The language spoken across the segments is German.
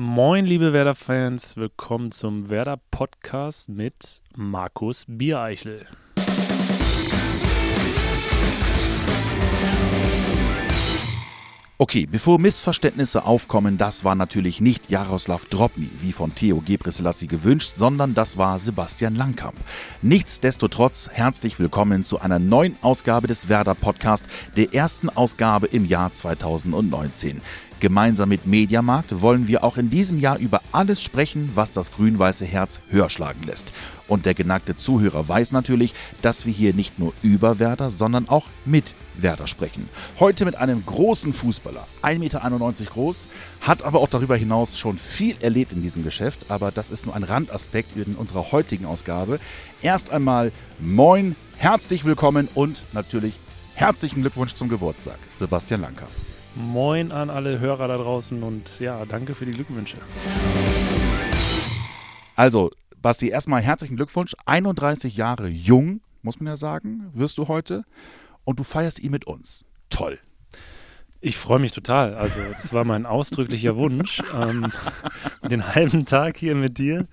Moin, liebe Werder-Fans, willkommen zum Werder-Podcast mit Markus Biereichel. Okay, bevor Missverständnisse aufkommen, das war natürlich nicht Jaroslav Drobny, wie von Theo Gebrselassie gewünscht, sondern das war Sebastian Langkamp. Nichtsdestotrotz herzlich willkommen zu einer neuen Ausgabe des Werder Podcast, der ersten Ausgabe im Jahr 2019. Gemeinsam mit Mediamarkt wollen wir auch in diesem Jahr über alles sprechen, was das grün-weiße Herz höher schlagen lässt. Und der geneigte Zuhörer weiß natürlich, dass wir hier nicht nur über Werder, sondern auch mit Werder sprechen. Heute mit einem großen Fußballer, 1,91 Meter groß, hat aber auch darüber hinaus schon viel erlebt in diesem Geschäft, aber das ist nur ein Randaspekt in unserer heutigen Ausgabe. Erst einmal moin, herzlich willkommen und natürlich herzlichen Glückwunsch zum Geburtstag, Sebastian Lanker. Moin an alle Hörer da draußen und ja, danke für die Glückwünsche. Also, Basti, erstmal herzlichen Glückwunsch. 31 Jahre jung, muss man ja sagen, wirst du heute. Und du feierst ihn mit uns. Toll. Ich freue mich total. Also, das war mein ausdrücklicher Wunsch, ähm, den halben Tag hier mit dir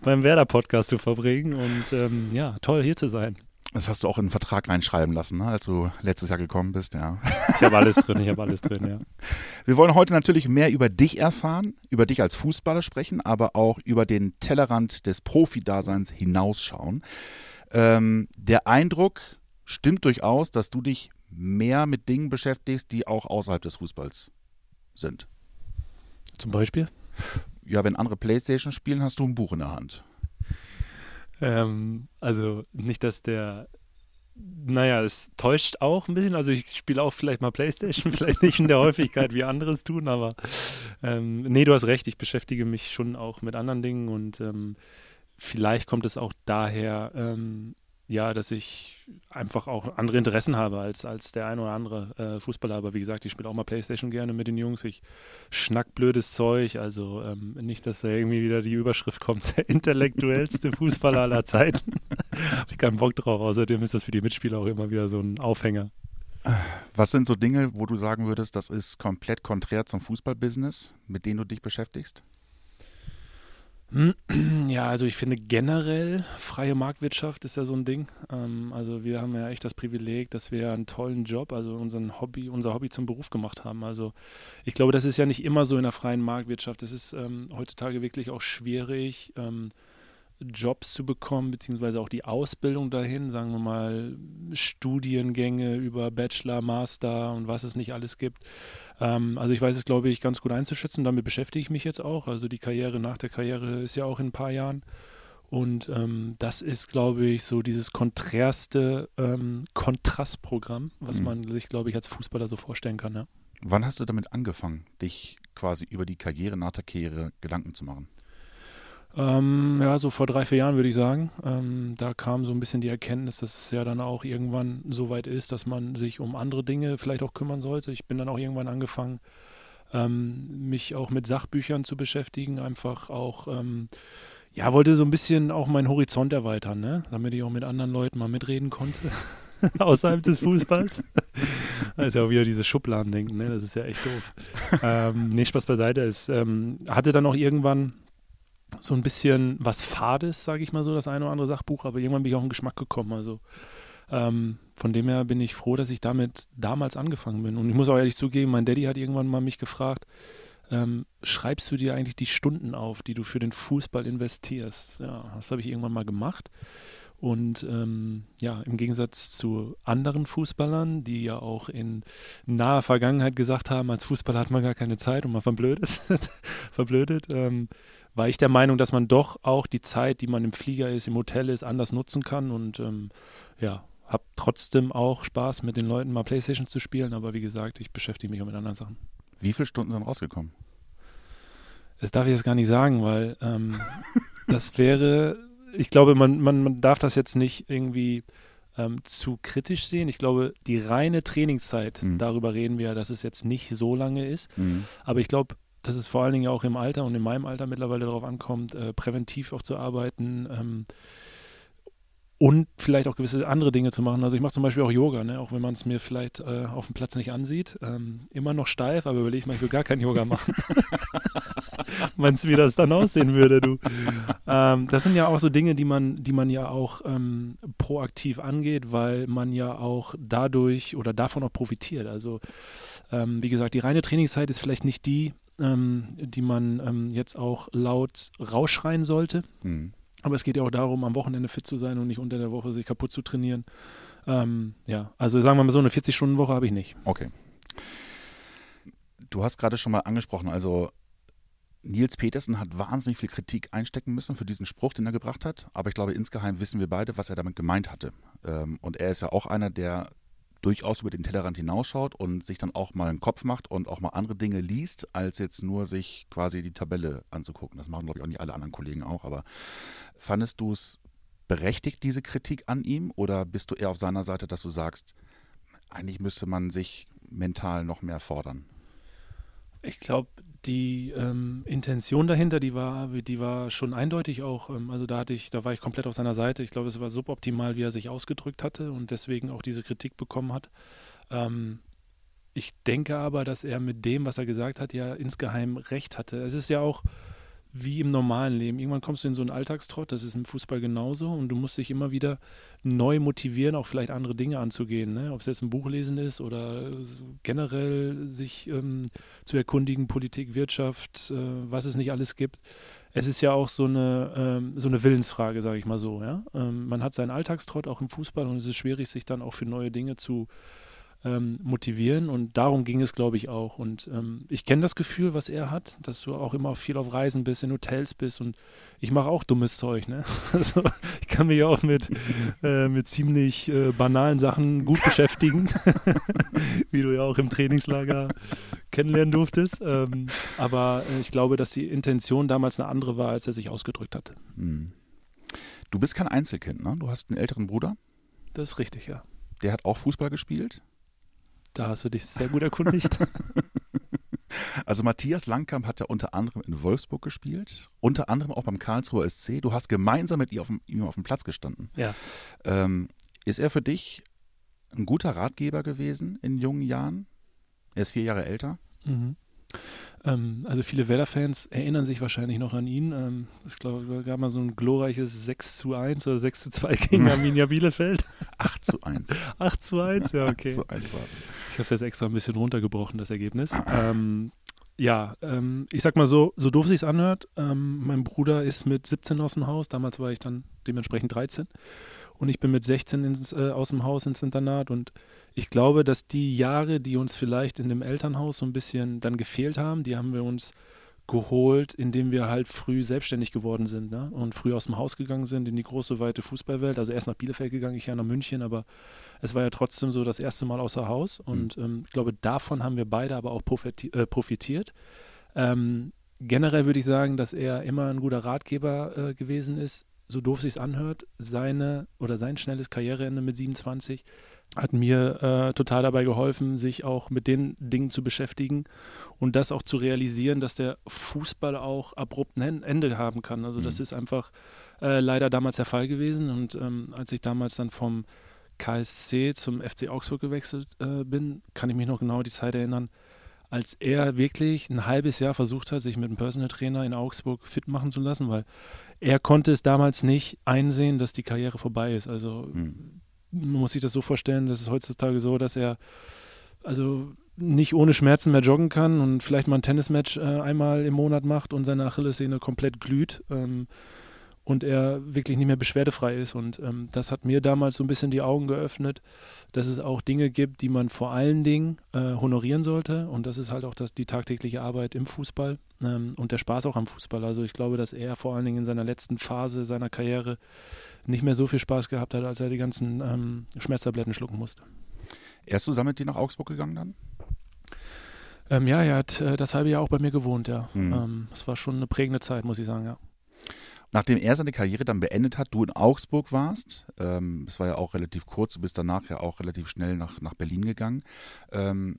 beim Werder-Podcast zu verbringen. Und ähm, ja, toll hier zu sein. Das hast du auch in den Vertrag reinschreiben lassen, ne, als du letztes Jahr gekommen bist, ja. Ich habe alles drin, ich habe alles drin, ja. Wir wollen heute natürlich mehr über dich erfahren, über dich als Fußballer sprechen, aber auch über den Tellerrand des Profi-Daseins hinausschauen. Ähm, der Eindruck stimmt durchaus, dass du dich mehr mit Dingen beschäftigst, die auch außerhalb des Fußballs sind. Zum Beispiel? Ja, wenn andere Playstation spielen, hast du ein Buch in der Hand. Ähm, also nicht, dass der naja, es täuscht auch ein bisschen. Also ich spiele auch vielleicht mal Playstation, vielleicht nicht in der Häufigkeit, wie andere tun, aber ähm, nee, du hast recht, ich beschäftige mich schon auch mit anderen Dingen und ähm, vielleicht kommt es auch daher, ähm, ja, dass ich einfach auch andere Interessen habe als, als der ein oder andere äh, Fußballer. Aber wie gesagt, ich spiele auch mal Playstation gerne mit den Jungs. Ich schnack blödes Zeug. Also ähm, nicht, dass da irgendwie wieder die Überschrift kommt, der intellektuellste Fußballer aller Zeiten. habe ich keinen Bock drauf. Außerdem ist das für die Mitspieler auch immer wieder so ein Aufhänger. Was sind so Dinge, wo du sagen würdest, das ist komplett konträr zum Fußballbusiness, mit denen du dich beschäftigst? Ja, also ich finde generell freie Marktwirtschaft ist ja so ein Ding. Ähm, also wir haben ja echt das Privileg, dass wir einen tollen Job, also unseren Hobby, unser Hobby zum Beruf gemacht haben. Also ich glaube, das ist ja nicht immer so in der freien Marktwirtschaft. Es ist ähm, heutzutage wirklich auch schwierig, ähm, Jobs zu bekommen, beziehungsweise auch die Ausbildung dahin, sagen wir mal Studiengänge über Bachelor, Master und was es nicht alles gibt. Ähm, also ich weiß es, glaube ich, ganz gut einzuschätzen. Damit beschäftige ich mich jetzt auch. Also die Karriere nach der Karriere ist ja auch in ein paar Jahren. Und ähm, das ist, glaube ich, so dieses konträrste ähm, Kontrastprogramm, was mhm. man sich, glaube ich, als Fußballer so vorstellen kann. Ja. Wann hast du damit angefangen, dich quasi über die Karriere nach der Karriere Gedanken zu machen? Ähm, ja, so vor drei, vier Jahren würde ich sagen. Ähm, da kam so ein bisschen die Erkenntnis, dass es ja dann auch irgendwann so weit ist, dass man sich um andere Dinge vielleicht auch kümmern sollte. Ich bin dann auch irgendwann angefangen, ähm, mich auch mit Sachbüchern zu beschäftigen, einfach auch, ähm, ja, wollte so ein bisschen auch meinen Horizont erweitern, ne? damit ich auch mit anderen Leuten mal mitreden konnte. außerhalb des Fußballs. Das ist ja auch wieder dieses Schubladendenken, ne? Das ist ja echt doof. ähm, nee, Spaß beiseite. Es ähm, hatte dann auch irgendwann so ein bisschen was Fades, sage ich mal so, das eine oder andere Sachbuch, aber irgendwann bin ich auf den Geschmack gekommen. Also ähm, von dem her bin ich froh, dass ich damit damals angefangen bin. Und ich muss auch ehrlich zugeben, mein Daddy hat irgendwann mal mich gefragt, ähm, schreibst du dir eigentlich die Stunden auf, die du für den Fußball investierst? Ja, das habe ich irgendwann mal gemacht. Und ähm, ja, im Gegensatz zu anderen Fußballern, die ja auch in naher Vergangenheit gesagt haben, als Fußballer hat man gar keine Zeit und man verblödet, verblödet, ähm, war ich der Meinung, dass man doch auch die Zeit, die man im Flieger ist, im Hotel ist, anders nutzen kann und ähm, ja, habe trotzdem auch Spaß mit den Leuten mal Playstation zu spielen, aber wie gesagt, ich beschäftige mich auch mit anderen Sachen. Wie viele Stunden sind rausgekommen? Das darf ich jetzt gar nicht sagen, weil ähm, das wäre, ich glaube, man, man, man darf das jetzt nicht irgendwie ähm, zu kritisch sehen. Ich glaube, die reine Trainingszeit, mhm. darüber reden wir, dass es jetzt nicht so lange ist. Mhm. Aber ich glaube, dass es vor allen Dingen auch im Alter und in meinem Alter mittlerweile darauf ankommt, äh, präventiv auch zu arbeiten. Ähm, und vielleicht auch gewisse andere Dinge zu machen. Also ich mache zum Beispiel auch Yoga, ne? auch wenn man es mir vielleicht äh, auf dem Platz nicht ansieht. Ähm, immer noch steif, aber überlege ich mal, ich will gar kein Yoga machen. Meinst du, wie das dann aussehen würde, du? Ähm, das sind ja auch so Dinge, die man, die man ja auch ähm, proaktiv angeht, weil man ja auch dadurch oder davon auch profitiert. Also ähm, wie gesagt, die reine Trainingszeit ist vielleicht nicht die, ähm, die man ähm, jetzt auch laut rausschreien sollte. Mhm aber es geht ja auch darum, am Wochenende fit zu sein und nicht unter der Woche sich kaputt zu trainieren. Ähm, ja, also sagen wir mal so, eine 40-Stunden-Woche habe ich nicht. Okay. Du hast gerade schon mal angesprochen, also Nils Petersen hat wahnsinnig viel Kritik einstecken müssen für diesen Spruch, den er gebracht hat. Aber ich glaube, insgeheim wissen wir beide, was er damit gemeint hatte. Ähm, und er ist ja auch einer, der durchaus über den Tellerrand hinausschaut und sich dann auch mal einen Kopf macht und auch mal andere Dinge liest, als jetzt nur sich quasi die Tabelle anzugucken. Das machen, glaube ich, auch nicht alle anderen Kollegen auch. Aber fandest du es berechtigt, diese Kritik an ihm? Oder bist du eher auf seiner Seite, dass du sagst, eigentlich müsste man sich mental noch mehr fordern? Ich glaube, die ähm, Intention dahinter, die war, die war schon eindeutig auch. Ähm, also da hatte ich, da war ich komplett auf seiner Seite. Ich glaube, es war suboptimal, wie er sich ausgedrückt hatte und deswegen auch diese Kritik bekommen hat. Ähm, ich denke aber, dass er mit dem, was er gesagt hat, ja insgeheim recht hatte. Es ist ja auch wie im normalen Leben. Irgendwann kommst du in so einen Alltagstrott, das ist im Fußball genauso und du musst dich immer wieder neu motivieren, auch vielleicht andere Dinge anzugehen. Ne? Ob es jetzt ein Buch lesen ist oder generell sich ähm, zu erkundigen, Politik, Wirtschaft, äh, was es nicht alles gibt. Es ist ja auch so eine, ähm, so eine Willensfrage, sage ich mal so. Ja? Ähm, man hat seinen Alltagstrott auch im Fußball und es ist schwierig, sich dann auch für neue Dinge zu ähm, motivieren. Und darum ging es, glaube ich, auch. Und ähm, ich kenne das Gefühl, was er hat, dass du auch immer viel auf Reisen bist, in Hotels bist. Und ich mache auch dummes Zeug. Ne? Also, ich kann mich auch mit, äh, mit ziemlich äh, banalen Sachen gut beschäftigen, wie du ja auch im Trainingslager kennenlernen durftest. Ähm, aber äh, ich glaube, dass die Intention damals eine andere war, als er sich ausgedrückt hatte. Hm. Du bist kein Einzelkind, ne? Du hast einen älteren Bruder. Das ist richtig, ja. Der hat auch Fußball gespielt. Da hast du dich sehr gut erkundigt. Also Matthias Langkamp hat ja unter anderem in Wolfsburg gespielt, unter anderem auch beim Karlsruher SC. Du hast gemeinsam mit ihm auf dem, ihm auf dem Platz gestanden. Ja. Ähm, ist er für dich ein guter Ratgeber gewesen in jungen Jahren? Er ist vier Jahre älter. Mhm. Ähm, also viele Werder-Fans erinnern sich wahrscheinlich noch an ihn. Ähm, ich glaube, da gab mal so ein glorreiches 6 zu 1 oder 6 zu 2 gegen Arminia Bielefeld. 8 zu 1. 8 zu 1, ja, okay. 8 zu 1 war es. Ich habe es jetzt extra ein bisschen runtergebrochen, das Ergebnis. ähm, ja, ähm, ich sag mal so, so doof sich anhört, ähm, mein Bruder ist mit 17 aus dem Haus, damals war ich dann dementsprechend 13 und ich bin mit 16 ins, äh, aus dem Haus ins Internat und ich glaube, dass die Jahre, die uns vielleicht in dem Elternhaus so ein bisschen dann gefehlt haben, die haben wir uns geholt, indem wir halt früh selbstständig geworden sind ne? und früh aus dem Haus gegangen sind in die große, weite Fußballwelt. Also erst nach Bielefeld gegangen, ich ja nach München, aber es war ja trotzdem so das erste Mal außer Haus mhm. und ähm, ich glaube, davon haben wir beide aber auch äh, profitiert. Ähm, generell würde ich sagen, dass er immer ein guter Ratgeber äh, gewesen ist, so doof sich anhört, seine oder sein schnelles Karriereende mit 27 hat mir äh, total dabei geholfen, sich auch mit den Dingen zu beschäftigen und das auch zu realisieren, dass der Fußball auch abrupt ein Ende haben kann. Also mhm. das ist einfach äh, leider damals der Fall gewesen und ähm, als ich damals dann vom KSC zum FC Augsburg gewechselt äh, bin, kann ich mich noch genau die Zeit erinnern, als er wirklich ein halbes Jahr versucht hat, sich mit einem Personal Trainer in Augsburg fit machen zu lassen, weil er konnte es damals nicht einsehen, dass die Karriere vorbei ist. Also mhm. man muss sich das so vorstellen, das ist heutzutage so, dass er also nicht ohne Schmerzen mehr joggen kann und vielleicht mal ein Tennismatch äh, einmal im Monat macht und seine Achillessehne komplett glüht. Ähm, und er wirklich nicht mehr beschwerdefrei ist. Und ähm, das hat mir damals so ein bisschen die Augen geöffnet, dass es auch Dinge gibt, die man vor allen Dingen äh, honorieren sollte. Und das ist halt auch das, die tagtägliche Arbeit im Fußball ähm, und der Spaß auch am Fußball. Also ich glaube, dass er vor allen Dingen in seiner letzten Phase seiner Karriere nicht mehr so viel Spaß gehabt hat, als er die ganzen ähm, Schmerztabletten schlucken musste. Er ist zusammen mit dir nach Augsburg gegangen dann? Ähm, ja, er hat äh, das halbe Jahr auch bei mir gewohnt, ja. Mhm. das war schon eine prägende Zeit, muss ich sagen, ja. Nachdem er seine Karriere dann beendet hat, du in Augsburg warst, ähm, es war ja auch relativ kurz, du bist danach ja auch relativ schnell nach, nach Berlin gegangen. Ähm,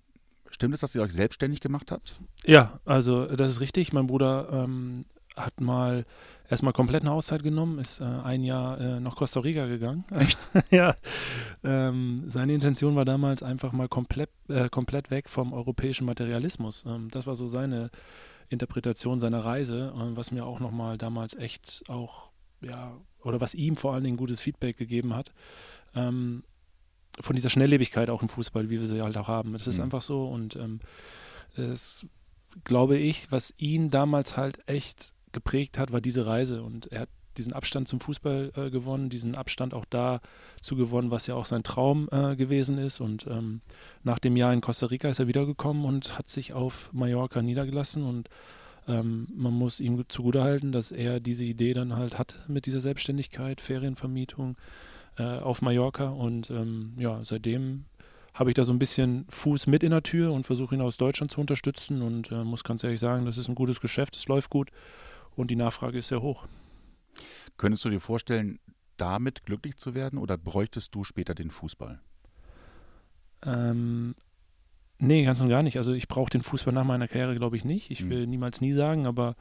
stimmt es, dass ihr euch selbstständig gemacht habt? Ja, also das ist richtig. Mein Bruder ähm, hat mal erstmal komplett eine Auszeit genommen, ist äh, ein Jahr äh, nach Costa Rica gegangen. Echt? ja. Ähm, seine Intention war damals einfach mal komplett, äh, komplett weg vom europäischen Materialismus. Ähm, das war so seine Interpretation seiner Reise, äh, was mir auch nochmal damals echt auch, ja, oder was ihm vor allen Dingen gutes Feedback gegeben hat. Ähm, von dieser Schnelllebigkeit auch im Fußball, wie wir sie halt auch haben. Es ist mhm. einfach so und ähm, es glaube ich, was ihn damals halt echt geprägt hat, war diese Reise und er hat diesen Abstand zum Fußball äh, gewonnen, diesen Abstand auch dazu gewonnen, was ja auch sein Traum äh, gewesen ist. Und ähm, nach dem Jahr in Costa Rica ist er wiedergekommen und hat sich auf Mallorca niedergelassen. Und ähm, man muss ihm zugutehalten, dass er diese Idee dann halt hatte mit dieser Selbstständigkeit, Ferienvermietung äh, auf Mallorca. Und ähm, ja, seitdem habe ich da so ein bisschen Fuß mit in der Tür und versuche ihn aus Deutschland zu unterstützen und äh, muss ganz ehrlich sagen, das ist ein gutes Geschäft, es läuft gut und die Nachfrage ist sehr hoch. Könntest du dir vorstellen, damit glücklich zu werden oder bräuchtest du später den Fußball? Ähm, nee, ganz und gar nicht. Also ich brauche den Fußball nach meiner Karriere, glaube ich, nicht. Ich hm. will hm. niemals nie sagen, aber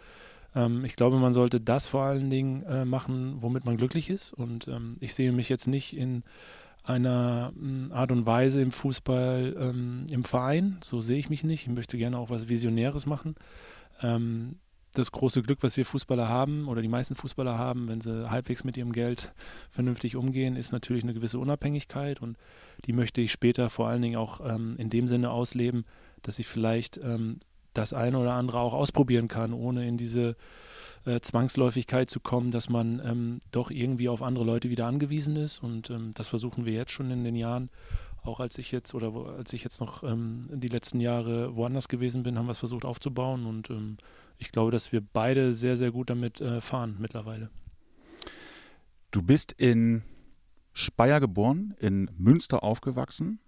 ähm, ich glaube, man sollte das vor allen Dingen äh, machen, womit man glücklich ist. Und ähm, ich sehe mich jetzt nicht in einer hm, Art und Weise im Fußball, ähm, im Verein. So sehe ich mich nicht. Ich möchte gerne auch was Visionäres machen. Ähm, das große Glück, was wir Fußballer haben oder die meisten Fußballer haben, wenn sie halbwegs mit ihrem Geld vernünftig umgehen, ist natürlich eine gewisse Unabhängigkeit und die möchte ich später vor allen Dingen auch ähm, in dem Sinne ausleben, dass ich vielleicht ähm, das eine oder andere auch ausprobieren kann, ohne in diese äh, Zwangsläufigkeit zu kommen, dass man ähm, doch irgendwie auf andere Leute wieder angewiesen ist. Und ähm, das versuchen wir jetzt schon in den Jahren. Auch als ich jetzt oder als ich jetzt noch ähm, die letzten Jahre woanders gewesen bin, haben wir es versucht aufzubauen und ähm, ich glaube, dass wir beide sehr, sehr gut damit äh, fahren mittlerweile. Du bist in Speyer geboren, in Münster aufgewachsen,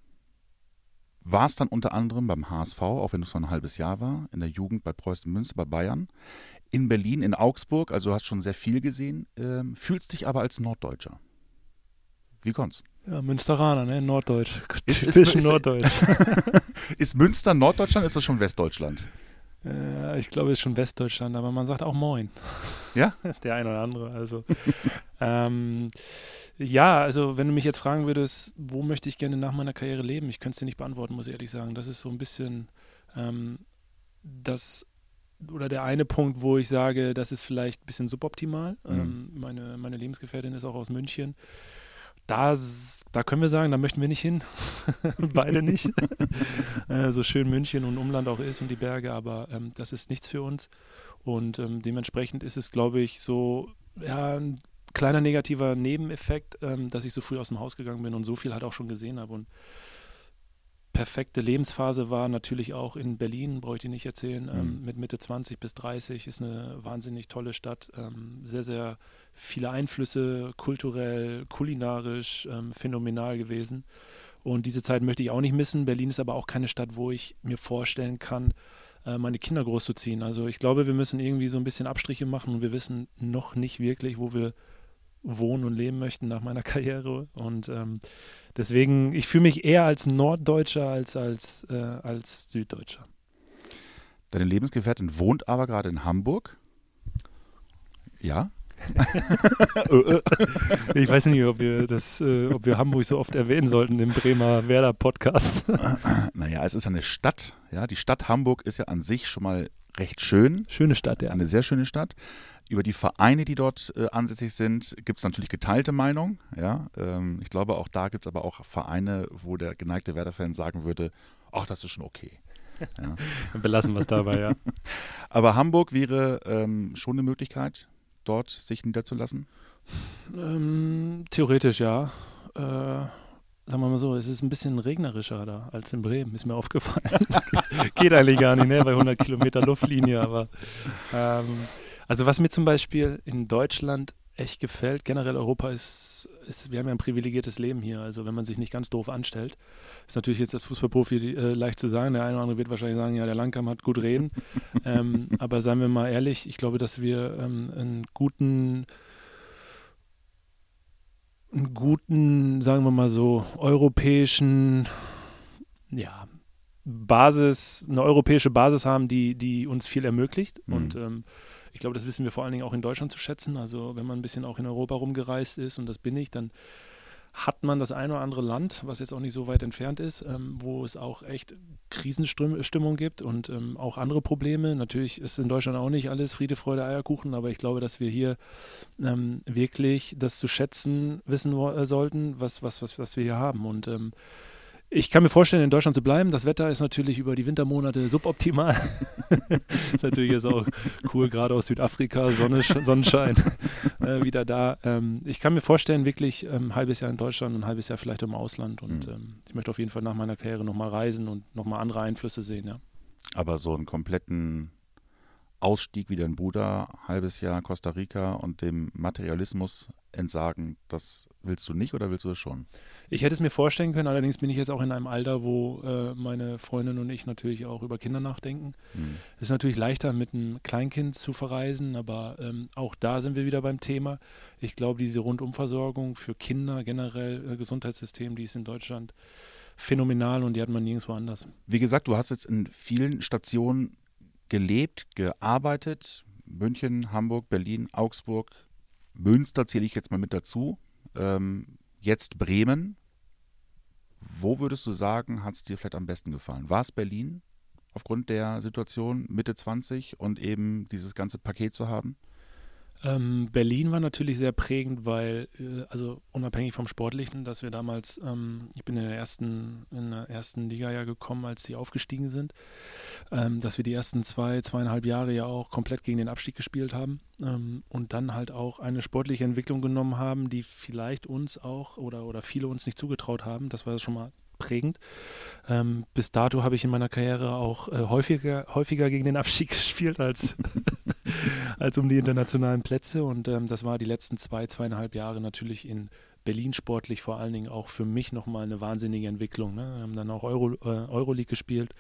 warst dann unter anderem beim HSV, auch wenn es noch ein halbes Jahr war, in der Jugend bei Preußen Münster, bei Bayern, in Berlin, in Augsburg, also du hast schon sehr viel gesehen, äh, fühlst dich aber als Norddeutscher. Wie kommt's? Ja, Münsteraner, ne? Norddeutsch. Ist, ist, ist, Norddeutsch. ist Münster Norddeutschland, ist das schon Westdeutschland? Äh, ich glaube, es ist schon Westdeutschland, aber man sagt auch Moin. Ja? Der eine oder andere. Also, ähm, ja, also wenn du mich jetzt fragen würdest, wo möchte ich gerne nach meiner Karriere leben, ich könnte es dir nicht beantworten, muss ich ehrlich sagen. Das ist so ein bisschen ähm, das oder der eine Punkt, wo ich sage, das ist vielleicht ein bisschen suboptimal. Mhm. Ähm, meine, meine Lebensgefährtin ist auch aus München da, da können wir sagen, da möchten wir nicht hin. Beide nicht. äh, so schön München und Umland auch ist und die Berge, aber ähm, das ist nichts für uns. Und ähm, dementsprechend ist es, glaube ich, so ja, ein kleiner negativer Nebeneffekt, ähm, dass ich so früh aus dem Haus gegangen bin und so viel halt auch schon gesehen habe. Und perfekte Lebensphase war natürlich auch in Berlin, brauche ich dir nicht erzählen, ähm, mhm. mit Mitte 20 bis 30 ist eine wahnsinnig tolle Stadt, ähm, sehr, sehr viele Einflüsse, kulturell, kulinarisch, ähm, phänomenal gewesen. Und diese Zeit möchte ich auch nicht missen. Berlin ist aber auch keine Stadt, wo ich mir vorstellen kann, äh, meine Kinder großzuziehen. Also ich glaube, wir müssen irgendwie so ein bisschen Abstriche machen und wir wissen noch nicht wirklich, wo wir wohnen und leben möchten nach meiner Karriere. Und ähm, Deswegen, ich fühle mich eher als Norddeutscher als als, äh, als Süddeutscher. Deine Lebensgefährtin wohnt aber gerade in Hamburg. Ja? ich weiß nicht, ob wir das, äh, ob wir Hamburg so oft erwähnen sollten im Bremer Werder Podcast. naja, es ist eine Stadt, ja. Die Stadt Hamburg ist ja an sich schon mal recht schön. Schöne Stadt, ja. Eine sehr schöne Stadt. Über die Vereine, die dort äh, ansässig sind, gibt es natürlich geteilte Meinung. Ja? Ähm, ich glaube, auch da gibt es aber auch Vereine, wo der geneigte Werder-Fan sagen würde, ach, das ist schon okay. Ja. Belassen wir es dabei, ja. aber Hamburg wäre ähm, schon eine Möglichkeit, dort sich niederzulassen? Ähm, theoretisch ja. Äh, sagen wir mal so, es ist ein bisschen regnerischer da als in Bremen, ist mir aufgefallen. Geht eigentlich gar nicht, ne, bei 100 Kilometer Luftlinie, aber ähm, also was mir zum Beispiel in Deutschland echt gefällt, generell Europa ist, ist, wir haben ja ein privilegiertes Leben hier. Also wenn man sich nicht ganz doof anstellt, ist natürlich jetzt als Fußballprofi äh, leicht zu sagen. Der eine oder andere wird wahrscheinlich sagen, ja, der Langkamp hat gut reden. ähm, aber seien wir mal ehrlich, ich glaube, dass wir ähm, einen guten einen guten, sagen wir mal so, europäischen, ja, Basis, eine europäische Basis haben, die, die uns viel ermöglicht. Mhm. Und ähm, ich glaube, das wissen wir vor allen Dingen auch in Deutschland zu schätzen. Also wenn man ein bisschen auch in Europa rumgereist ist und das bin ich, dann hat man das ein oder andere Land, was jetzt auch nicht so weit entfernt ist, ähm, wo es auch echt Krisenstimmung gibt und ähm, auch andere Probleme. Natürlich ist in Deutschland auch nicht alles Friede, Freude, Eierkuchen, aber ich glaube, dass wir hier ähm, wirklich das zu schätzen wissen sollten, was, was, was, was wir hier haben. Und ähm, ich kann mir vorstellen, in Deutschland zu bleiben. Das Wetter ist natürlich über die Wintermonate suboptimal. ist natürlich jetzt auch cool, gerade aus Südafrika, Sonne, Sonnenschein äh, wieder da. Ähm, ich kann mir vorstellen, wirklich ähm, ein halbes Jahr in Deutschland und ein halbes Jahr vielleicht im Ausland. Und mhm. ähm, ich möchte auf jeden Fall nach meiner Karriere nochmal reisen und nochmal andere Einflüsse sehen, ja. Aber so einen kompletten Ausstieg wie dein Bruder, halbes Jahr Costa Rica und dem Materialismus entsagen, das willst du nicht oder willst du das schon? Ich hätte es mir vorstellen können, allerdings bin ich jetzt auch in einem Alter, wo äh, meine Freundin und ich natürlich auch über Kinder nachdenken. Mhm. Es ist natürlich leichter, mit einem Kleinkind zu verreisen, aber ähm, auch da sind wir wieder beim Thema. Ich glaube, diese Rundumversorgung für Kinder, generell äh, Gesundheitssystem, die ist in Deutschland phänomenal und die hat man nirgendwo anders. Wie gesagt, du hast jetzt in vielen Stationen gelebt, gearbeitet. München, Hamburg, Berlin, Augsburg, Münster zähle ich jetzt mal mit dazu. Ähm, jetzt Bremen. Wo würdest du sagen, hat es dir vielleicht am besten gefallen? War es Berlin aufgrund der Situation Mitte 20 und eben dieses ganze Paket zu haben? Ähm, Berlin war natürlich sehr prägend, weil, äh, also unabhängig vom Sportlichen, dass wir damals, ähm, ich bin in der ersten, in der ersten Liga ja gekommen, als sie aufgestiegen sind, ähm, dass wir die ersten zwei, zweieinhalb Jahre ja auch komplett gegen den Abstieg gespielt haben ähm, und dann halt auch eine sportliche Entwicklung genommen haben, die vielleicht uns auch oder, oder viele uns nicht zugetraut haben. Das war schon mal prägend. Ähm, bis dato habe ich in meiner Karriere auch äh, häufiger, häufiger gegen den Abstieg gespielt als, als um die internationalen Plätze. Und ähm, das war die letzten zwei, zweieinhalb Jahre natürlich in Berlin sportlich vor allen Dingen auch für mich nochmal eine wahnsinnige Entwicklung. Ne? Wir haben dann auch Euro, äh, Euroleague gespielt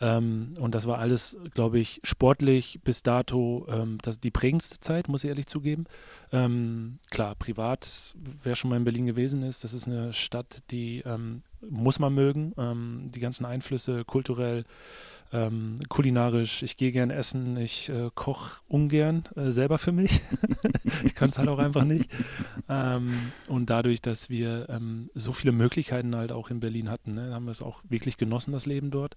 ähm, und das war alles, glaube ich, sportlich bis dato ähm, das, die prägendste Zeit, muss ich ehrlich zugeben. Ähm, klar, privat, wer schon mal in Berlin gewesen ist, das ist eine Stadt, die ähm, muss man mögen. Ähm, die ganzen Einflüsse kulturell, ähm, kulinarisch. Ich gehe gern essen, ich äh, koche ungern äh, selber für mich. ich kann es halt auch einfach nicht. und dadurch, dass wir so viele Möglichkeiten halt auch in Berlin hatten, ne, haben wir es auch wirklich genossen, das Leben dort.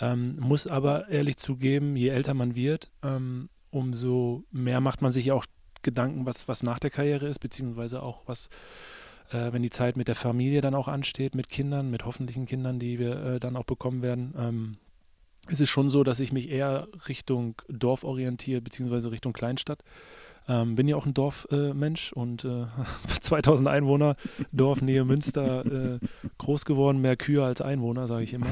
Ähm, muss aber ehrlich zugeben, je älter man wird, ähm, umso mehr macht man sich auch Gedanken, was, was nach der Karriere ist, beziehungsweise auch was, äh, wenn die Zeit mit der Familie dann auch ansteht, mit Kindern, mit hoffentlichen Kindern, die wir äh, dann auch bekommen werden. Ähm, es schon so, dass ich mich eher Richtung Dorf orientiere, beziehungsweise Richtung Kleinstadt. Ähm, bin ja auch ein Dorfmensch äh, und äh, 2000 Einwohner, Dorf Nähe Münster, äh, groß geworden, mehr Kühe als Einwohner, sage ich immer.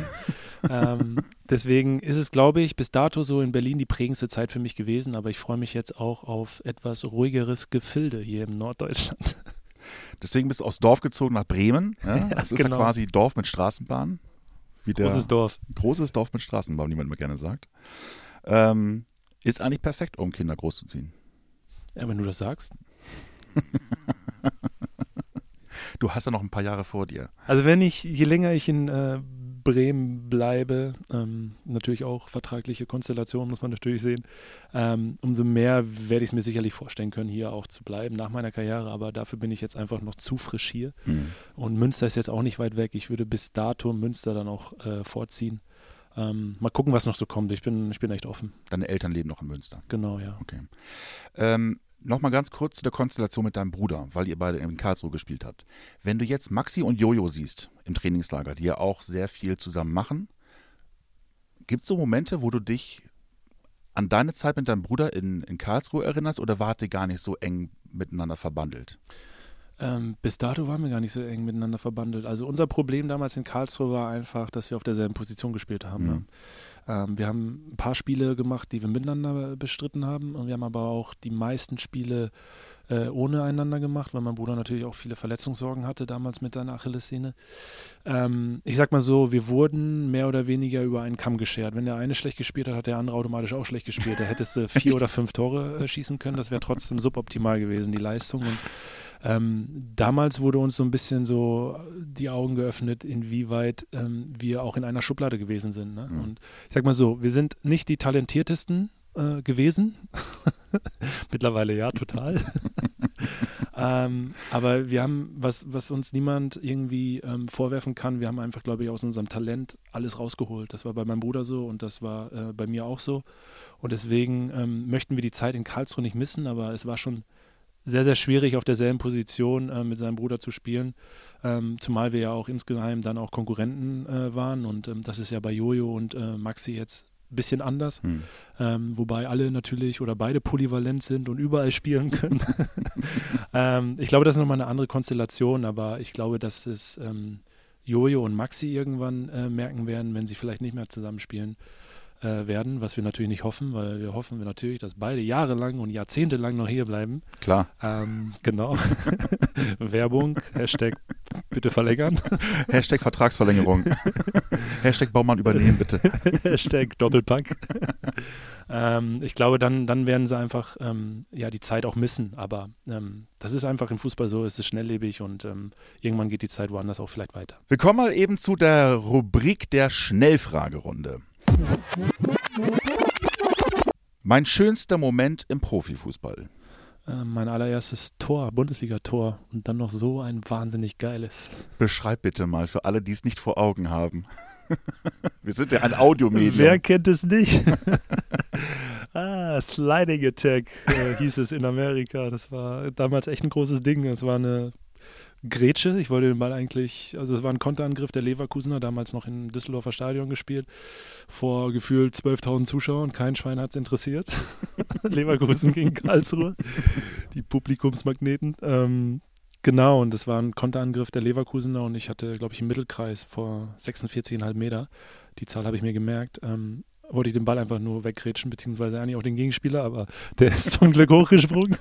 ähm, deswegen ist es, glaube ich, bis dato so in Berlin die prägendste Zeit für mich gewesen, aber ich freue mich jetzt auch auf etwas ruhigeres Gefilde hier im Norddeutschland. Deswegen bist du aus Dorf gezogen nach Bremen. Ja? ja das ist genau. ja quasi Dorf mit Straßenbahn. großes Dorf. Großes Dorf mit Straßenbahn, wie man immer gerne sagt. Ähm, ist eigentlich perfekt, um Kinder großzuziehen. Ja, wenn du das sagst. du hast ja noch ein paar Jahre vor dir. Also wenn ich, je länger ich in äh, Bremen bleibe, ähm, natürlich auch vertragliche Konstellationen muss man natürlich sehen, ähm, umso mehr werde ich es mir sicherlich vorstellen können, hier auch zu bleiben nach meiner Karriere, aber dafür bin ich jetzt einfach noch zu frisch hier. Mhm. Und Münster ist jetzt auch nicht weit weg. Ich würde bis dato Münster dann auch äh, vorziehen. Ähm, mal gucken, was noch so kommt. Ich bin, ich bin echt offen. Deine Eltern leben noch in Münster. Genau, ja. Okay. Ähm, Nochmal ganz kurz zu der Konstellation mit deinem Bruder, weil ihr beide in Karlsruhe gespielt habt. Wenn du jetzt Maxi und Jojo siehst im Trainingslager, die ja auch sehr viel zusammen machen, gibt es so Momente, wo du dich an deine Zeit mit deinem Bruder in, in Karlsruhe erinnerst oder wart ihr gar nicht so eng miteinander verbandelt? Ähm, bis dato waren wir gar nicht so eng miteinander verbandelt. Also unser Problem damals in Karlsruhe war einfach, dass wir auf derselben Position gespielt haben. Mhm. Ne? Ähm, wir haben ein paar Spiele gemacht, die wir miteinander bestritten haben und wir haben aber auch die meisten Spiele äh, ohne einander gemacht, weil mein Bruder natürlich auch viele Verletzungssorgen hatte damals mit seiner Achillessehne. Ähm, ich sag mal so, wir wurden mehr oder weniger über einen Kamm geschert. Wenn der eine schlecht gespielt hat, hat der andere automatisch auch schlecht gespielt. Da hättest du vier oder fünf Tore äh, schießen können, das wäre trotzdem suboptimal gewesen, die Leistung. Und ähm, damals wurde uns so ein bisschen so die Augen geöffnet, inwieweit ähm, wir auch in einer Schublade gewesen sind. Ne? Mhm. Und ich sag mal so, wir sind nicht die talentiertesten äh, gewesen. Mittlerweile ja, total. ähm, aber wir haben, was, was uns niemand irgendwie ähm, vorwerfen kann, wir haben einfach, glaube ich, aus unserem Talent alles rausgeholt. Das war bei meinem Bruder so und das war äh, bei mir auch so. Und deswegen ähm, möchten wir die Zeit in Karlsruhe nicht missen, aber es war schon sehr, sehr schwierig, auf derselben Position äh, mit seinem Bruder zu spielen. Ähm, zumal wir ja auch insgeheim dann auch Konkurrenten äh, waren. Und ähm, das ist ja bei Jojo und äh, Maxi jetzt ein bisschen anders. Hm. Ähm, wobei alle natürlich oder beide polyvalent sind und überall spielen können. Ähm, ich glaube, das ist nochmal eine andere Konstellation, aber ich glaube, dass es ähm, Jojo und Maxi irgendwann äh, merken werden, wenn sie vielleicht nicht mehr zusammenspielen äh, werden, was wir natürlich nicht hoffen, weil wir hoffen wir natürlich, dass beide jahrelang und jahrzehntelang noch hier bleiben. Klar. Ähm, genau. Werbung, Hashtag bitte verlängern. Hashtag Vertragsverlängerung. Hashtag Baumann übernehmen, bitte. Hashtag Doppelpack. ähm, ich glaube, dann, dann werden sie einfach ähm, ja, die Zeit auch missen. Aber ähm, das ist einfach im Fußball so, es ist schnelllebig und ähm, irgendwann geht die Zeit woanders auch vielleicht weiter. Wir kommen mal eben zu der Rubrik der Schnellfragerunde. Mein schönster Moment im Profifußball. Äh, mein allererstes Tor, Bundesliga-Tor und dann noch so ein wahnsinnig geiles. Beschreib bitte mal für alle, die es nicht vor Augen haben. Wir sind ja ein Audiomedium. Wer kennt es nicht? ah, Sliding Attack äh, hieß es in Amerika. Das war damals echt ein großes Ding. Es war eine Grätsche. Ich wollte den Ball eigentlich, also es war ein Konterangriff der Leverkusener, damals noch im Düsseldorfer Stadion gespielt, vor gefühlt 12.000 Zuschauern. Kein Schwein hat es interessiert. Leverkusen gegen Karlsruhe, die Publikumsmagneten. Ähm, genau, und es war ein Konterangriff der Leverkusener und ich hatte, glaube ich, im Mittelkreis vor 46,5 Meter. Die Zahl habe ich mir gemerkt. Ähm, wollte ich den Ball einfach nur wegrätschen, beziehungsweise eigentlich auch den Gegenspieler, aber der ist zum Glück hochgesprungen.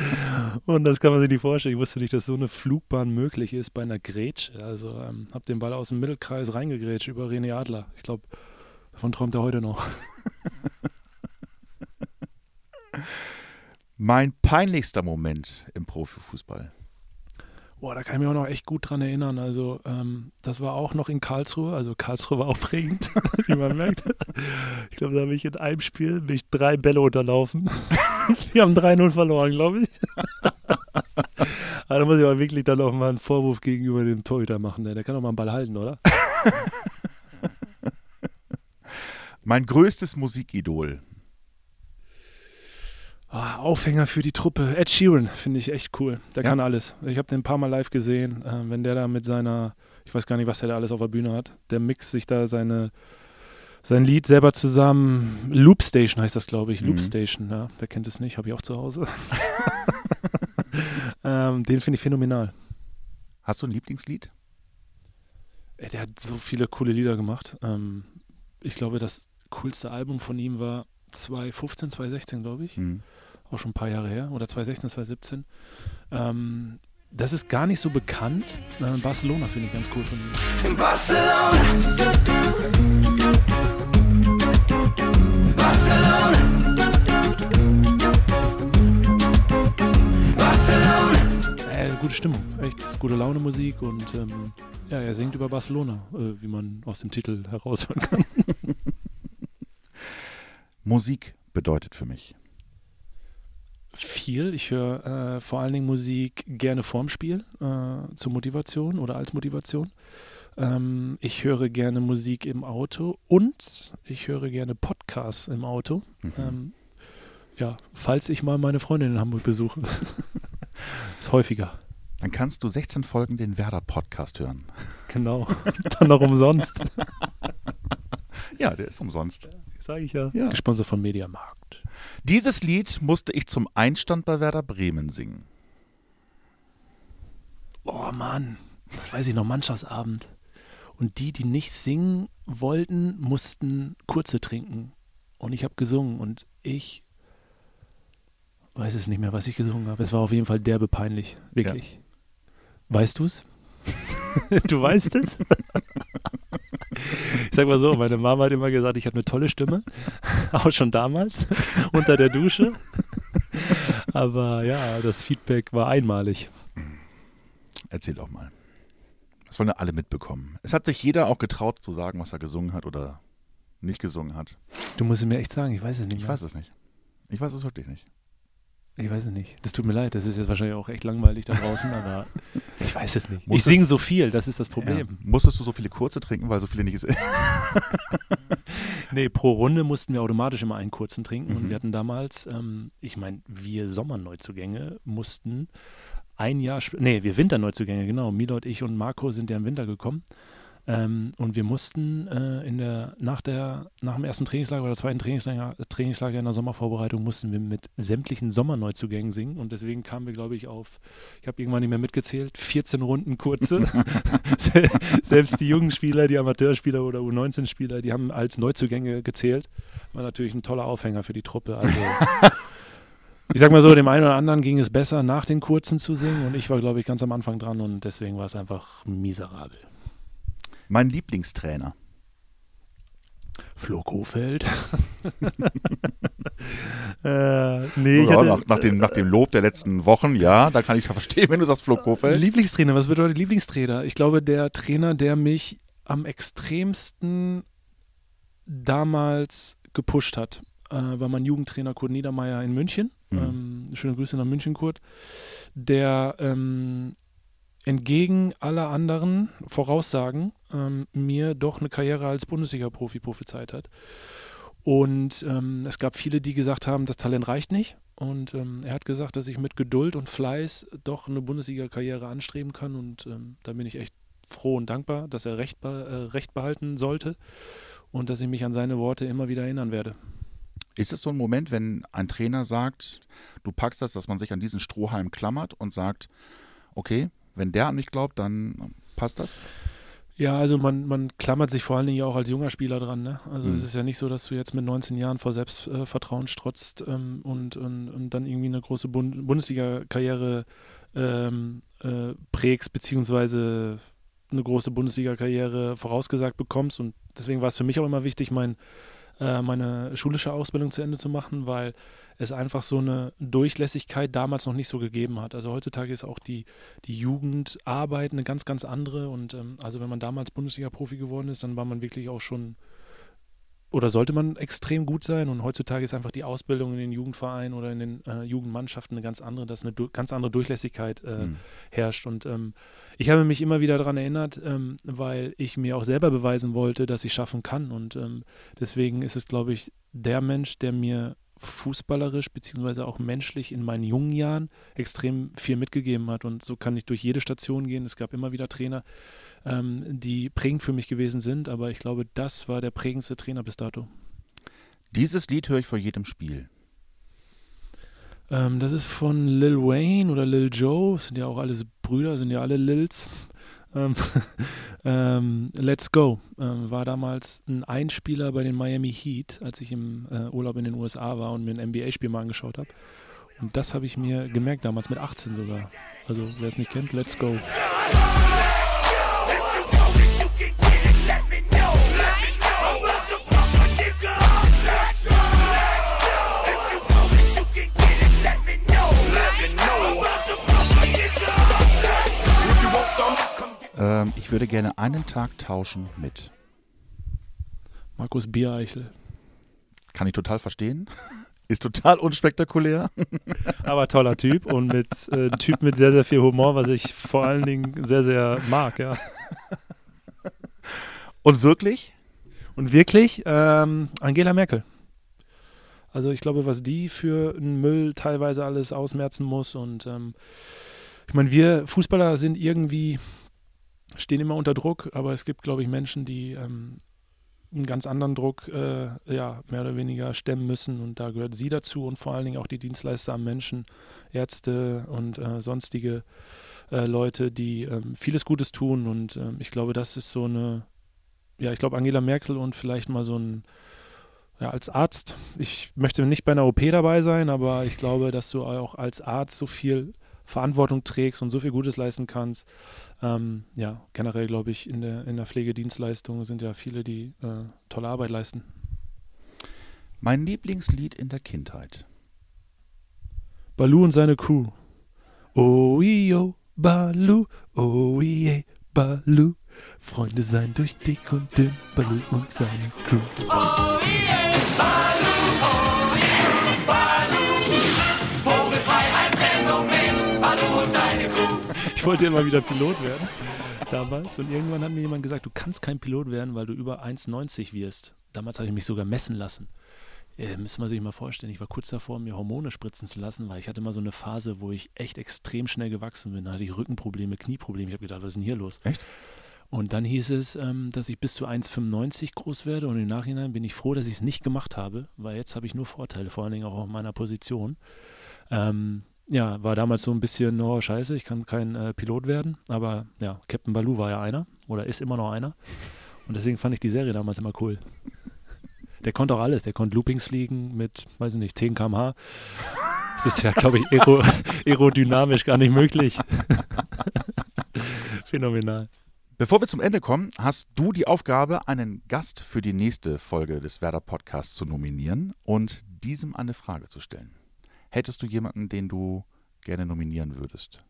und das kann man sich nicht vorstellen. Ich wusste nicht, dass so eine Flugbahn möglich ist bei einer Grätsch. Also ähm, habe den Ball aus dem Mittelkreis reingegrätscht über René Adler. Ich glaube, davon träumt er heute noch. mein peinlichster Moment im Profifußball. Boah, da kann ich mich auch noch echt gut dran erinnern. Also, ähm, das war auch noch in Karlsruhe. Also, Karlsruhe war auch prägend, wie man merkt. Ich glaube, da habe ich in einem Spiel bin ich drei Bälle unterlaufen. Wir haben 3-0 verloren, glaube ich. Aber da muss ich aber wirklich dann auch mal einen Vorwurf gegenüber dem Torhüter machen. Der kann doch mal einen Ball halten, oder? mein größtes Musikidol. Ah, Aufhänger für die Truppe. Ed Sheeran finde ich echt cool. Der ja. kann alles. Ich habe den ein paar Mal live gesehen. Äh, wenn der da mit seiner, ich weiß gar nicht, was der da alles auf der Bühne hat, der mixt sich da seine, sein Lied selber zusammen. Loop Station heißt das, glaube ich. Mhm. Loop Station, ja. Wer kennt es nicht? Habe ich auch zu Hause. ähm, den finde ich phänomenal. Hast du ein Lieblingslied? Ey, der hat so viele coole Lieder gemacht. Ähm, ich glaube, das coolste Album von ihm war 2015, 2016, glaube ich. Mhm. Auch schon ein paar Jahre her. Oder 2016, 2017. Ähm, das ist gar nicht so bekannt. Äh, Barcelona finde ich ganz cool von ihm. In Barcelona. Barcelona. Barcelona. Äh, gute Stimmung, echt gute Laune Musik und ähm, ja, er singt über Barcelona, äh, wie man aus dem Titel heraushören kann. Musik bedeutet für mich? Viel. Ich höre äh, vor allen Dingen Musik gerne vorm Spiel, äh, zur Motivation oder als Motivation. Ähm, ich höre gerne Musik im Auto und ich höre gerne Podcasts im Auto. Mhm. Ähm, ja, falls ich mal meine Freundin in Hamburg besuche. ist häufiger. Dann kannst du 16 Folgen den Werder-Podcast hören. Genau. Dann noch umsonst. ja, der ist umsonst. Sage ich ja. ja. Gesponsert von Mediamarkt. Dieses Lied musste ich zum Einstand bei Werder Bremen singen. Oh Mann, das weiß ich noch, Mannschaftsabend. Und die, die nicht singen wollten, mussten kurze trinken. Und ich habe gesungen und ich weiß es nicht mehr, was ich gesungen habe. Es war auf jeden Fall derbe peinlich, wirklich. Ja. Weißt du es? du weißt es? Ich sag mal so, meine Mama hat immer gesagt, ich habe eine tolle Stimme, auch schon damals, unter der Dusche. Aber ja, das Feedback war einmalig. Erzähl doch mal. Das wollen ja alle mitbekommen. Es hat sich jeder auch getraut zu sagen, was er gesungen hat oder nicht gesungen hat. Du musst es mir echt sagen, ich weiß es nicht. Ich mehr. weiß es nicht. Ich weiß es wirklich nicht. Ich weiß es nicht. Das tut mir leid, das ist jetzt wahrscheinlich auch echt langweilig da draußen, aber ich weiß es nicht. Muss ich singe so viel, das ist das Problem. Ja. Musstest du so viele kurze trinken, weil so viele nicht ist? Nee, pro Runde mussten wir automatisch immer einen kurzen trinken und Mhm. wir hatten damals, ähm, ich meine, wir Sommerneuzugänge mussten ein Jahr, sp- nee, wir Winterneuzugänge, genau. Milot, ich und Marco sind ja im Winter gekommen. Ähm, und wir mussten äh, in der, nach, der, nach dem ersten Trainingslager oder zweiten Trainingslager, Trainingslager in der Sommervorbereitung mussten wir mit sämtlichen Sommerneuzugängen singen. Und deswegen kamen wir, glaube ich, auf, ich habe irgendwann nicht mehr mitgezählt, 14 Runden kurze. Selbst die jungen Spieler, die Amateurspieler oder U19-Spieler, die haben als Neuzugänge gezählt. War natürlich ein toller Aufhänger für die Truppe. Also ich sag mal so, dem einen oder anderen ging es besser, nach den kurzen zu singen. Und ich war, glaube ich, ganz am Anfang dran und deswegen war es einfach miserabel. Mein Lieblingstrainer. Flo Kofeld. äh, nee, Ja, hatte, nach, nach, dem, nach dem Lob der letzten Wochen, ja, da kann ich verstehen, wenn du sagst Flo Kofeld. Lieblingstrainer, was bedeutet Lieblingstrainer? Ich glaube, der Trainer, der mich am extremsten damals gepusht hat, äh, war mein Jugendtrainer Kurt Niedermeyer in München. Mhm. Ähm, schöne Grüße nach München, Kurt. Der ähm, entgegen aller anderen Voraussagen ähm, mir doch eine Karriere als Bundesliga-Profi prophezeit hat. Und ähm, es gab viele, die gesagt haben, das Talent reicht nicht. Und ähm, er hat gesagt, dass ich mit Geduld und Fleiß doch eine Bundesliga-Karriere anstreben kann. Und ähm, da bin ich echt froh und dankbar, dass er recht, äh, recht behalten sollte und dass ich mich an seine Worte immer wieder erinnern werde. Ist es so ein Moment, wenn ein Trainer sagt, du packst das, dass man sich an diesen Strohhalm klammert und sagt, okay, wenn der an mich glaubt, dann passt das? Ja, also man, man klammert sich vor allen Dingen ja auch als junger Spieler dran. Ne? Also Mhm. es ist ja nicht so, dass du jetzt mit 19 Jahren vor Selbstvertrauen strotzt ähm, und, und, und dann irgendwie eine große Bund Bundesliga-Karriere ähm, äh, prägst, beziehungsweise eine große Bundesliga-Karriere vorausgesagt bekommst. Und deswegen war es für mich auch immer wichtig, mein, äh, meine schulische Ausbildung zu Ende zu machen, weil es einfach so eine Durchlässigkeit damals noch nicht so gegeben hat. Also heutzutage ist auch die, die Jugendarbeit eine ganz, ganz andere. Und ähm, also wenn man damals Bundesliga-Profi geworden ist, dann war man wirklich auch schon oder sollte man extrem gut sein. Und heutzutage ist einfach die Ausbildung in den Jugendvereinen oder in den äh, Jugendmannschaften eine ganz andere, dass eine ganz andere Durchlässigkeit äh, Mhm. herrscht. Und ähm, ich habe mich immer wieder daran erinnert, ähm, weil ich mir auch selber beweisen wollte, dass ich schaffen kann. Und ähm, deswegen ist es, glaube ich, der Mensch, der mir fußballerisch beziehungsweise auch menschlich in meinen jungen Jahren extrem viel mitgegeben hat. Und so kann ich durch jede Station gehen. Es gab immer wieder Trainer, ähm, die prägend für mich gewesen sind, aber ich glaube, das war der prägendste Trainer bis dato. Dieses Lied höre ich vor jedem Spiel. Ähm, das ist von Lil Wayne oder Lil Joe, sind ja auch alles Brüder, sind ja alle Lils. Ähm, ähm, Let's Go ähm, war damals ein Einspieler bei den Miami Heat, als ich im äh, Urlaub in den USA war und mir ein NBA-Spiel mal angeschaut habe. Und das habe ich mir gemerkt damals, mit 18 sogar. Also wer es nicht kennt, Let's Go. Ich würde gerne einen Tag tauschen mit. Markus Biereichel. Kann ich total verstehen. Ist total unspektakulär. Aber toller Typ und mit äh, ein Typ mit sehr, sehr viel Humor, was ich vor allen Dingen sehr, sehr mag, ja. Und wirklich? Und wirklich, ähm, Angela Merkel. Also ich glaube, was die für einen Müll teilweise alles ausmerzen muss. Und ähm, ich meine, wir Fußballer sind irgendwie, stehen immer unter Druck, aber es gibt, glaube ich, Menschen, die ähm, einen ganz anderen Druck, äh, ja, mehr oder weniger stemmen müssen. Und da gehört sie dazu und vor allen Dingen auch die Dienstleister am Menschen, Ärzte und äh, sonstige äh, Leute, die ähm, vieles Gutes tun. Und ähm, ich glaube, das ist so eine, ja, ich glaube, Angela Merkel und vielleicht mal so ein, ja, als Arzt, ich möchte nicht bei einer OP dabei sein, aber ich glaube, dass du auch als Arzt so viel Verantwortung trägst und so viel Gutes leisten kannst. Ähm, ja, generell glaube ich, in der, in der Pflegedienstleistung sind ja viele, die äh, tolle Arbeit leisten. Mein Lieblingslied in der Kindheit. Balu und seine Crew. Oh, io, Balu, oh, ie, Balu. Freunde sein durch dick und dünn, Balu und seine Crew. Oh wollte immer wieder Pilot werden damals und irgendwann hat mir jemand gesagt, du kannst kein Pilot werden, weil du über 1,90 wirst. Damals habe ich mich sogar messen lassen. Äh, müsste man sich mal vorstellen, ich war kurz davor, mir Hormone spritzen zu lassen, weil ich hatte immer so eine Phase, wo ich echt extrem schnell gewachsen bin. Da hatte ich Rückenprobleme, Knieprobleme. Ich habe gedacht, was ist denn hier los? Echt? Und dann hieß es, ähm, dass ich bis zu 1,95 groß werde und im Nachhinein bin ich froh, dass ich es nicht gemacht habe, weil jetzt habe ich nur Vorteile, vor allen Dingen auch auf meiner Position. Ähm, ja, war damals so ein bisschen, oh scheiße, ich kann kein äh, Pilot werden, aber ja, Captain Baloo war ja einer oder ist immer noch einer und deswegen fand ich die Serie damals immer cool. Der konnte auch alles. Der konnte Loopings fliegen mit, weiß ich nicht, 10 km/h. Das ist ja, glaube ich, aero, aerodynamisch gar nicht möglich. Phänomenal. Bevor wir zum Ende kommen, hast du die Aufgabe, einen Gast für die nächste Folge des Werder Podcasts zu nominieren und diesem eine Frage zu stellen. Hättest du jemanden, den du gerne nominieren würdest?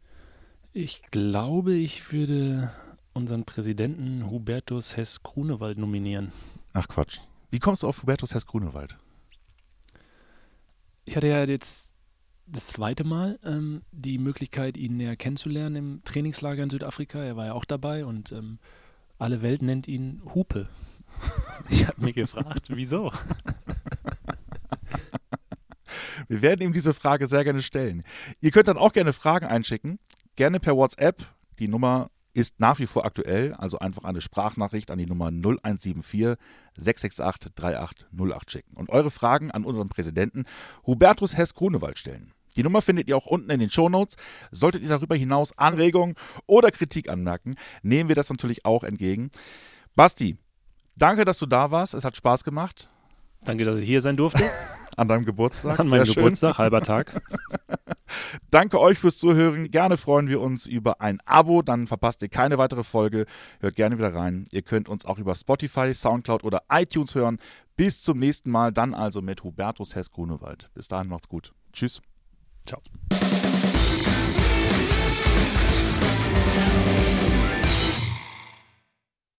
Ich glaube, ich würde unseren Präsidenten Hubertus Hess-Grunewald nominieren. Ach Quatsch. Wie kommst du auf Hubertus Hess-Grunewald? Ich hatte ja jetzt das zweite Mal ähm, die Möglichkeit, ihn näher kennenzulernen im Trainingslager in Südafrika. Er war ja auch dabei und ähm, alle Welt nennt ihn Hupe. Ich habe mich gefragt, wieso? Wir werden ihm diese Frage sehr gerne stellen. Ihr könnt dann auch gerne Fragen einschicken, gerne per WhatsApp. Die Nummer ist nach wie vor aktuell, also einfach eine Sprachnachricht an die Nummer 0174 668 3808 schicken und eure Fragen an unseren Präsidenten Hubertus Hess-Grunewald stellen. Die Nummer findet ihr auch unten in den Shownotes. Solltet ihr darüber hinaus Anregungen oder Kritik anmerken, nehmen wir das natürlich auch entgegen. Basti, danke, dass du da warst. Es hat Spaß gemacht. Danke, dass ich hier sein durfte. An deinem Geburtstag. An meinem Geburtstag, halber Tag. Danke euch fürs Zuhören. Gerne freuen wir uns über ein Abo, dann verpasst ihr keine weitere Folge. Hört gerne wieder rein. Ihr könnt uns auch über Spotify, Soundcloud oder iTunes hören. Bis zum nächsten Mal, dann also mit Hubertus Hess-Grunewald. Bis dahin macht's gut. Tschüss. Ciao.